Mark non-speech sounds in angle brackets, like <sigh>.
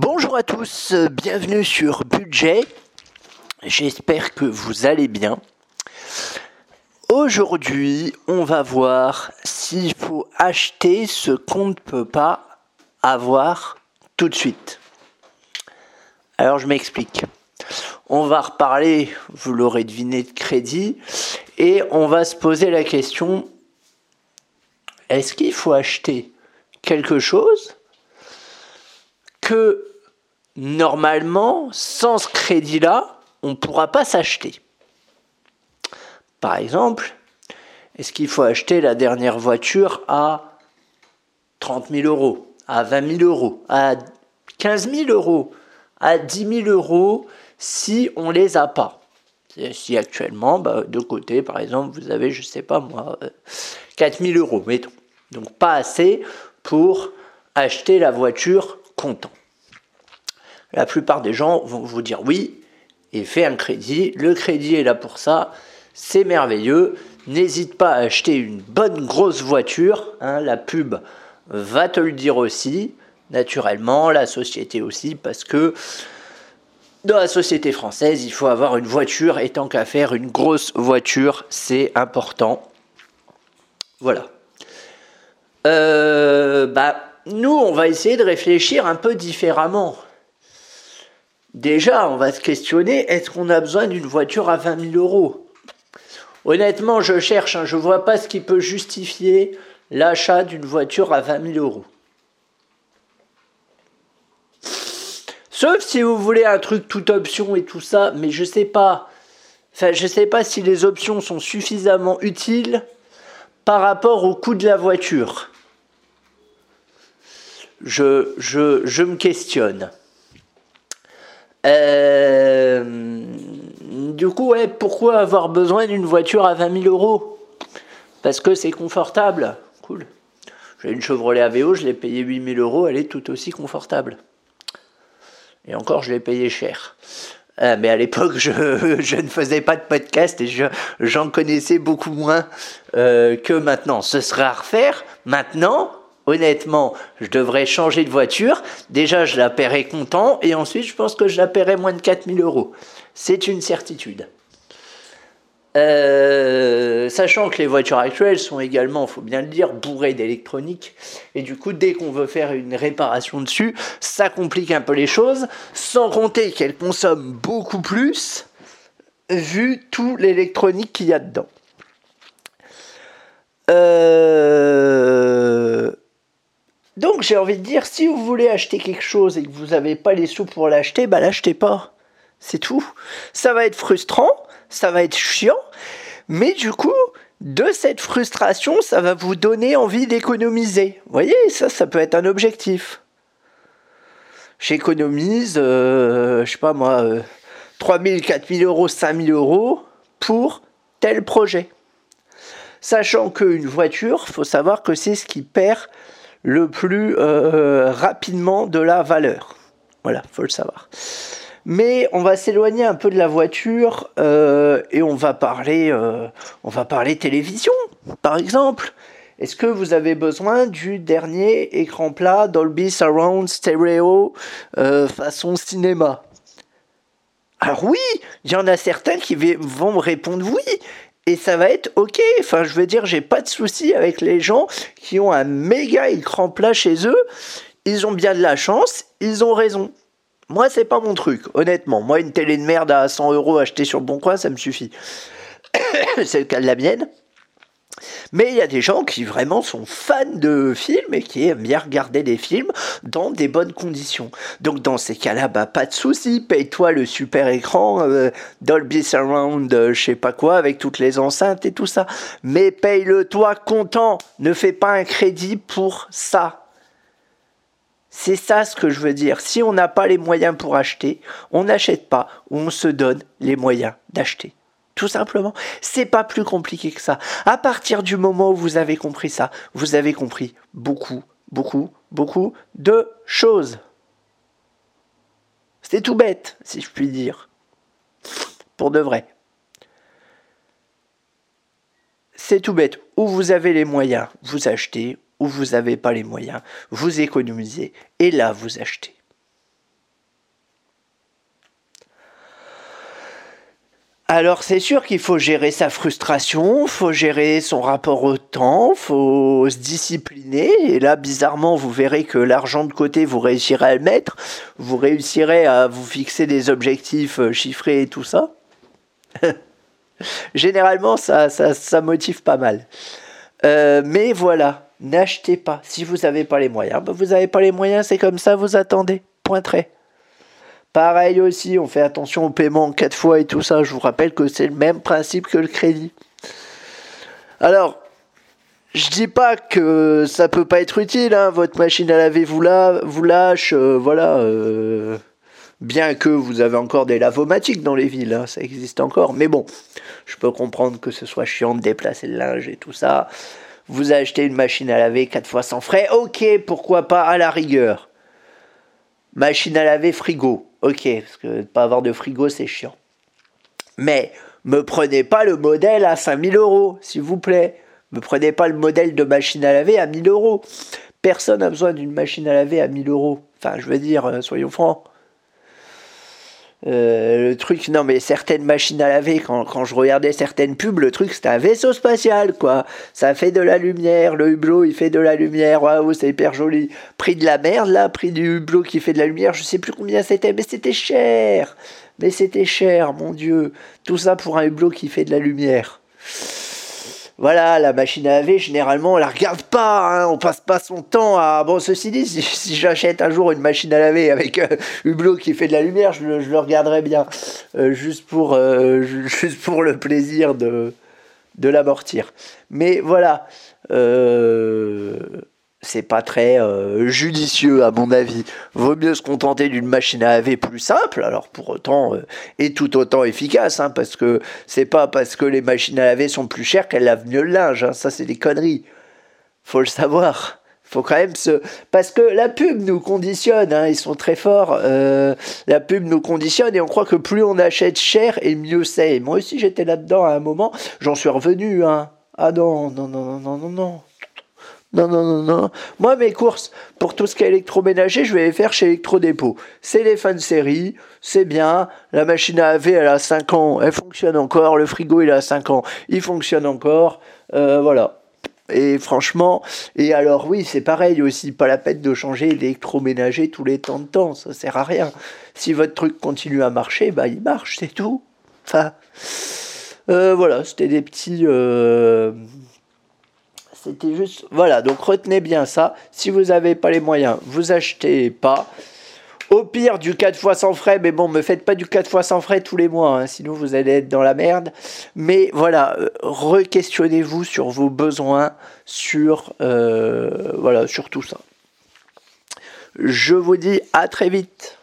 Bonjour à tous, bienvenue sur Budget. J'espère que vous allez bien. Aujourd'hui, on va voir s'il faut acheter ce qu'on ne peut pas avoir tout de suite. Alors je m'explique. On va reparler, vous l'aurez deviné, de crédit et on va se poser la question est-ce qu'il faut acheter quelque chose que normalement, sans ce crédit-là, on ne pourra pas s'acheter. Par exemple, est-ce qu'il faut acheter la dernière voiture à 30 000 euros, à 20 000 euros, à 15 000 euros, à 10 000 euros si on les a pas? Si actuellement, bah, de côté, par exemple, vous avez, je sais pas moi, 4 euh, 000 euros, mettons. Donc pas assez pour acheter la voiture comptant la plupart des gens vont vous dire oui et fait un crédit. Le crédit est là pour ça, c'est merveilleux. N'hésite pas à acheter une bonne grosse voiture, hein, la pub va te le dire aussi, naturellement, la société aussi, parce que dans la société française, il faut avoir une voiture et tant qu'à faire une grosse voiture, c'est important. Voilà. Euh, bah, nous, on va essayer de réfléchir un peu différemment. Déjà, on va se questionner, est-ce qu'on a besoin d'une voiture à 20 000 euros? Honnêtement, je cherche, hein, je ne vois pas ce qui peut justifier l'achat d'une voiture à 20 000 euros. Sauf si vous voulez un truc toute option et tout ça, mais je sais pas. Enfin, je sais pas si les options sont suffisamment utiles par rapport au coût de la voiture. Je, me questionne. Euh, du coup, pourquoi avoir besoin d'une voiture à 20 000 euros? Parce que c'est confortable. Cool. J'ai une Chevrolet Aveo, je l'ai payé 8 000 euros, elle est tout aussi confortable. Et encore, je l'ai payé cher. Euh, mais à l'époque, <laughs> je, ne faisais pas de podcast et j'en connaissais beaucoup moins euh, que maintenant. Ce serait à refaire. Maintenant, honnêtement, je devrais changer de voiture. Déjà, je la paierai content et ensuite, je pense que je la paierai moins de 4000 euros. C'est une certitude. Euh, sachant que les voitures actuelles sont également, il faut bien le dire, bourrées d'électronique. Et du coup, dès qu'on veut faire une réparation dessus, ça complique un peu les choses. Sans compter qu'elles consomment beaucoup plus, vu tout l'électronique qu'il y a dedans. Euh, donc j'ai envie de dire, si vous voulez acheter quelque chose et que vous n'avez pas les sous pour l'acheter, bah l'achetez pas. C'est tout. Ça va être frustrant, ça va être chiant, mais du coup, de cette frustration, ça va vous donner envie d'économiser. Vous voyez, ça, ça peut être un objectif. J'économise, euh, je sais pas moi, 3 000, 4 000 euros, 5 000 euros pour tel projet. Sachant qu'une voiture, faut savoir que c'est ce qui perd le plus euh, rapidement de la valeur. Voilà, faut le savoir. Mais on va s'éloigner un peu de la voiture euh, et on va parler, euh, on va parler télévision, par exemple. Est-ce que vous avez besoin du dernier écran plat Dolby Surround Stereo façon cinéma? Alors oui, il y en a certains qui vont répondre oui, et ça va être ok. Enfin, je veux dire, j'ai pas de souci avec les gens qui ont un méga écran plat chez eux. Ils ont bien de la chance, ils ont raison. Moi, c'est pas mon truc, honnêtement. Moi, une télé de merde à 100 euros achetée sur le bon coin, ça me suffit. <coughs> c'est le cas de la mienne. Mais il y a des gens qui vraiment sont fans de films et qui aiment bien regarder des films dans des bonnes conditions. Donc dans ces cas-là, bah, pas de souci, paye-toi le super écran euh, Dolby Surround, euh, je sais pas quoi, avec toutes les enceintes et tout ça. Mais paye-le toi content, ne fais pas un crédit pour ça. C'est ça ce que je veux dire. Si on n'a pas les moyens pour acheter, on n'achète pas ou on se donne les moyens d'acheter. Tout simplement. C'est pas plus compliqué que ça. À partir du moment où vous avez compris ça, vous avez compris beaucoup, beaucoup, beaucoup de choses. C'est tout bête, si je puis dire. Pour de vrai. C'est tout bête. Où vous avez les moyens, vous achetez. Où vous n'avez pas les moyens, vous économisez. Et là, vous achetez. Alors c'est sûr qu'il faut gérer sa frustration, faut gérer son rapport au temps, faut se discipliner. Et là, bizarrement, vous verrez que l'argent de côté, vous réussirez à le mettre, vous réussirez à vous fixer des objectifs euh, chiffrés et tout ça. <laughs> Généralement, ça, ça, motive pas mal. Euh, mais voilà, n'achetez pas. Si vous n'avez pas les moyens, ben, vous n'avez pas les moyens, c'est comme ça, vous attendez. Point très. Pareil aussi, on fait attention au paiement quatre fois et tout ça. Je vous rappelle que c'est le même principe que le crédit. Alors, je dis pas que ça peut pas être utile. Hein. Votre machine à laver vous, lâche, euh, voilà. Euh, bien que vous avez encore des lavomatiques dans les villes, hein, ça existe encore. Mais bon, je peux comprendre que ce soit chiant de déplacer le linge et tout ça. Vous achetez une machine à laver quatre fois sans frais, ok, pourquoi pas à la rigueur. Machine à laver frigo. Ok, parce que pas avoir de frigo, c'est chiant. Mais me prenez pas le modèle à 5000 euros, s'il vous plaît. Me prenez pas le modèle de machine à laver à 1000 euros. Personne n'a besoin d'une machine à laver à 1000 euros. Enfin, je veux dire, euh, soyons francs. Euh, le truc, non mais certaines machines à laver, quand, quand je regardais certaines pubs, le truc c'était un vaisseau spatial quoi. Ça fait de la lumière, le hublot il fait de la lumière, waouh c'est hyper joli. Prix de la merde là, prix du hublot qui fait de la lumière, je sais plus combien c'était, mais c'était cher. Mais c'était cher, mon dieu. Tout ça pour un hublot qui fait de la lumière. Voilà, la machine à laver, généralement, on la regarde pas, hein, on passe pas son temps à... Bon, ceci dit, si, j'achète un jour une machine à laver avec euh, Hublot qui fait de la lumière, je, le regarderai bien, euh, juste, pour, euh, <laughs> juste pour le plaisir de, de l'amortir. Mais voilà, c'est pas très euh, judicieux à mon avis. Vaut mieux se contenter d'une machine à laver plus simple, alors pour autant euh, et tout autant efficace, hein, parce que c'est pas parce que les machines à laver sont plus chères qu'elles lavent mieux le linge. Hein, ça c'est des conneries. Faut le savoir. Faut quand même se parce que la pub nous conditionne. Hein, ils sont très forts. Euh, la pub nous conditionne et on croit que plus on achète cher et mieux c'est. Moi aussi j'étais là-dedans à un moment. J'en suis revenu. Hein. Ah non non non non non non non. Non, non, non. Moi, mes courses, pour tout ce qui est électroménager, je vais les faire chez Electrodépôt. C'est les fans série, c'est bien. La machine à laver, elle a 5 ans, elle fonctionne encore. Le frigo, il a 5 ans, il fonctionne encore. Euh, voilà. Et franchement, et alors oui, c'est pareil aussi, pas la peine de changer l'électroménager tous les temps de temps, ça sert à rien. Si votre truc continue à marcher, bah il marche, c'est tout. Enfin, euh, voilà, c'était des petits... Euh, c'était juste. Voilà, donc retenez bien ça. Si vous n'avez pas les moyens, vous achetez pas. Au pire, du 4 fois sans frais, mais bon, me faites pas du 4 fois sans frais tous les mois, hein, sinon vous allez être dans la merde. Mais voilà, euh, re-questionnez-vous sur vos besoins, sur, euh, voilà, sur tout ça. Je vous dis à très vite.